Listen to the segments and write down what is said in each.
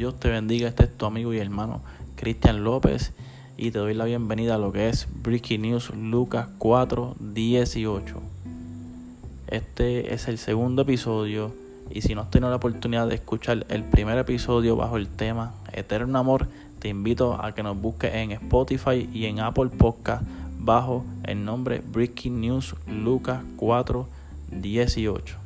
Dios te bendiga, este es tu amigo y hermano Cristian López y te doy la bienvenida a lo que es Breaking News Lucas 4, 18. Este es el segundo episodio y si no has tenido la oportunidad de escuchar el primer episodio bajo el tema Eterno Amor, te invito a que nos busques en Spotify y en Apple Podcast bajo el nombre Breaking News Lucas 4, 18.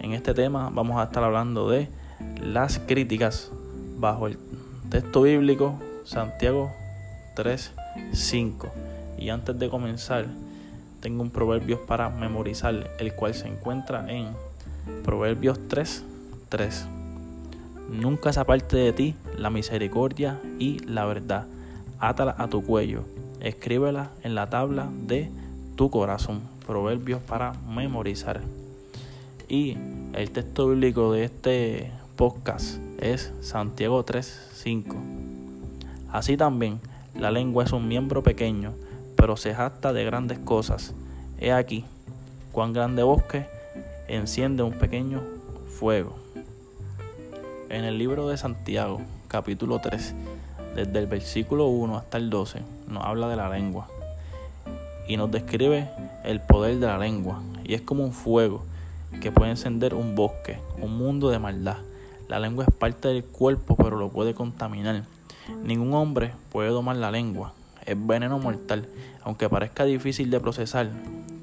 En este tema vamos a estar hablando de las críticas bajo el texto bíblico Santiago 3, 5. Y antes de comenzar, tengo un proverbio para memorizar, el cual se encuentra en Proverbios 3, 3. Nunca se aparte de ti la misericordia y la verdad. Átala a tu cuello, escríbela en la tabla de tu corazón. Proverbios para memorizar. Y el texto bíblico de este podcast es Santiago 3:5. Así también, la lengua es un miembro pequeño, pero se jacta de grandes cosas. He aquí, cuán grande bosque enciende un pequeño fuego. En el libro de Santiago, capítulo 3, desde el versículo 1 hasta el 12, nos habla de la lengua y nos describe el poder de la lengua. Y es como un fuego que puede encender un bosque, un mundo de maldad. La lengua es parte del cuerpo, pero lo puede contaminar. Ningún hombre puede domar la lengua. Es veneno mortal. Aunque parezca difícil de procesar,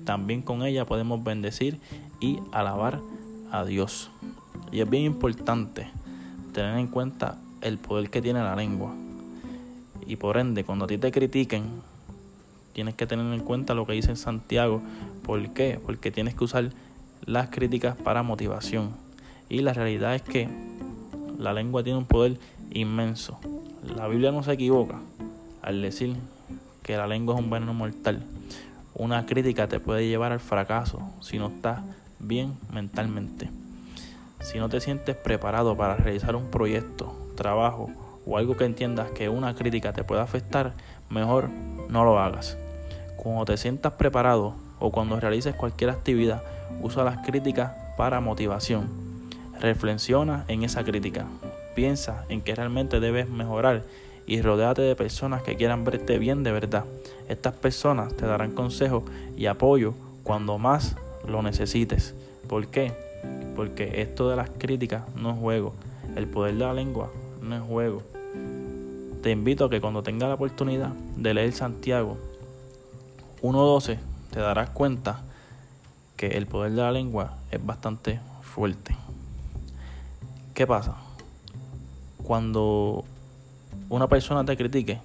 también con ella podemos bendecir y alabar a Dios. Y es bien importante tener en cuenta el poder que tiene la lengua. Y por ende, cuando a ti te critiquen, tienes que tener en cuenta lo que dice Santiago. ¿Por qué? Porque tienes que usar las críticas para motivación. Y la realidad es que la lengua tiene un poder inmenso. La Biblia no se equivoca al decir que la lengua es un veneno mortal. Una crítica te puede llevar al fracaso si no estás bien mentalmente. Si no te sientes preparado para realizar un proyecto, trabajo o algo que entiendas que una crítica te puede afectar, mejor no lo hagas. Cuando te sientas preparado o cuando realices cualquier actividad, usa las críticas para motivación. Reflexiona en esa crítica. Piensa en que realmente debes mejorar y rodéate de personas que quieran verte bien de verdad. Estas personas te darán consejos y apoyo cuando más lo necesites. ¿Por qué? Porque esto de las críticas no es juego. El poder de la lengua no es juego. Te invito a que cuando tengas la oportunidad de leer Santiago 1.12 te darás cuenta que el poder de la lengua es bastante fuerte. ¿Qué pasa? Cuando una persona te critique,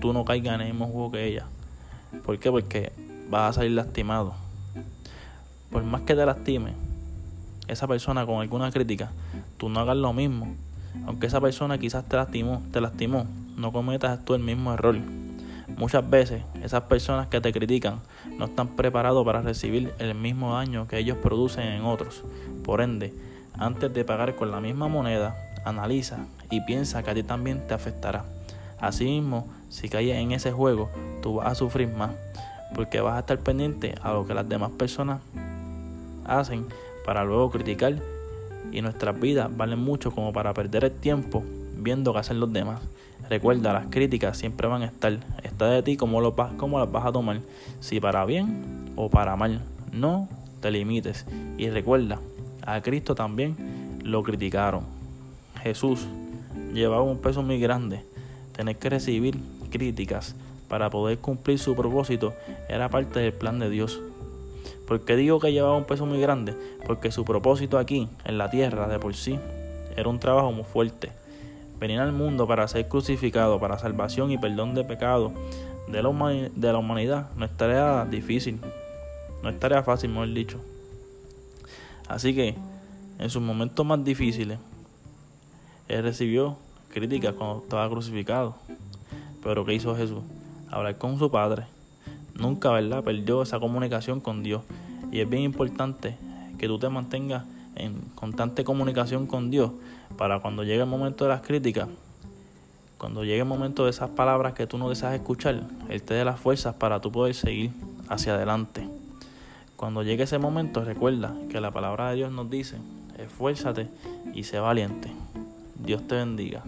tú no caigas en el mismo juego que ella. ¿Por qué? Porque vas a salir lastimado. Por más que te lastime esa persona con alguna crítica, tú no hagas lo mismo. Aunque esa persona quizás te lastimó, te lastimó, no cometas tú el mismo error. Muchas veces esas personas que te critican no están preparados para recibir el mismo daño que ellos producen en otros. Por ende, antes de pagar con la misma moneda, analiza y piensa que a ti también te afectará. Asimismo, si caes en ese juego, tú vas a sufrir más, porque vas a estar pendiente a lo que las demás personas hacen para luego criticar y nuestras vidas valen mucho como para perder el tiempo viendo qué hacen los demás. Recuerda, las críticas siempre van a estar. Está de ti cómo, lo, cómo las vas a tomar. Si para bien o para mal. No te limites. Y recuerda, a Cristo también lo criticaron. Jesús llevaba un peso muy grande. Tener que recibir críticas para poder cumplir su propósito era parte del plan de Dios. ¿Por qué digo que llevaba un peso muy grande? Porque su propósito aquí, en la tierra, de por sí, era un trabajo muy fuerte venir al mundo para ser crucificado, para salvación y perdón de pecado de la, de la humanidad, no es tarea difícil, no es tarea fácil, mejor dicho. Así que, en sus momentos más difíciles, él recibió críticas cuando estaba crucificado. Pero ¿qué hizo Jesús? Hablar con su Padre. Nunca, ¿verdad? Perdió esa comunicación con Dios. Y es bien importante que tú te mantengas en constante comunicación con Dios para cuando llegue el momento de las críticas, cuando llegue el momento de esas palabras que tú no deseas escuchar, Él te dé las fuerzas para tú poder seguir hacia adelante. Cuando llegue ese momento, recuerda que la palabra de Dios nos dice, esfuérzate y sé valiente. Dios te bendiga.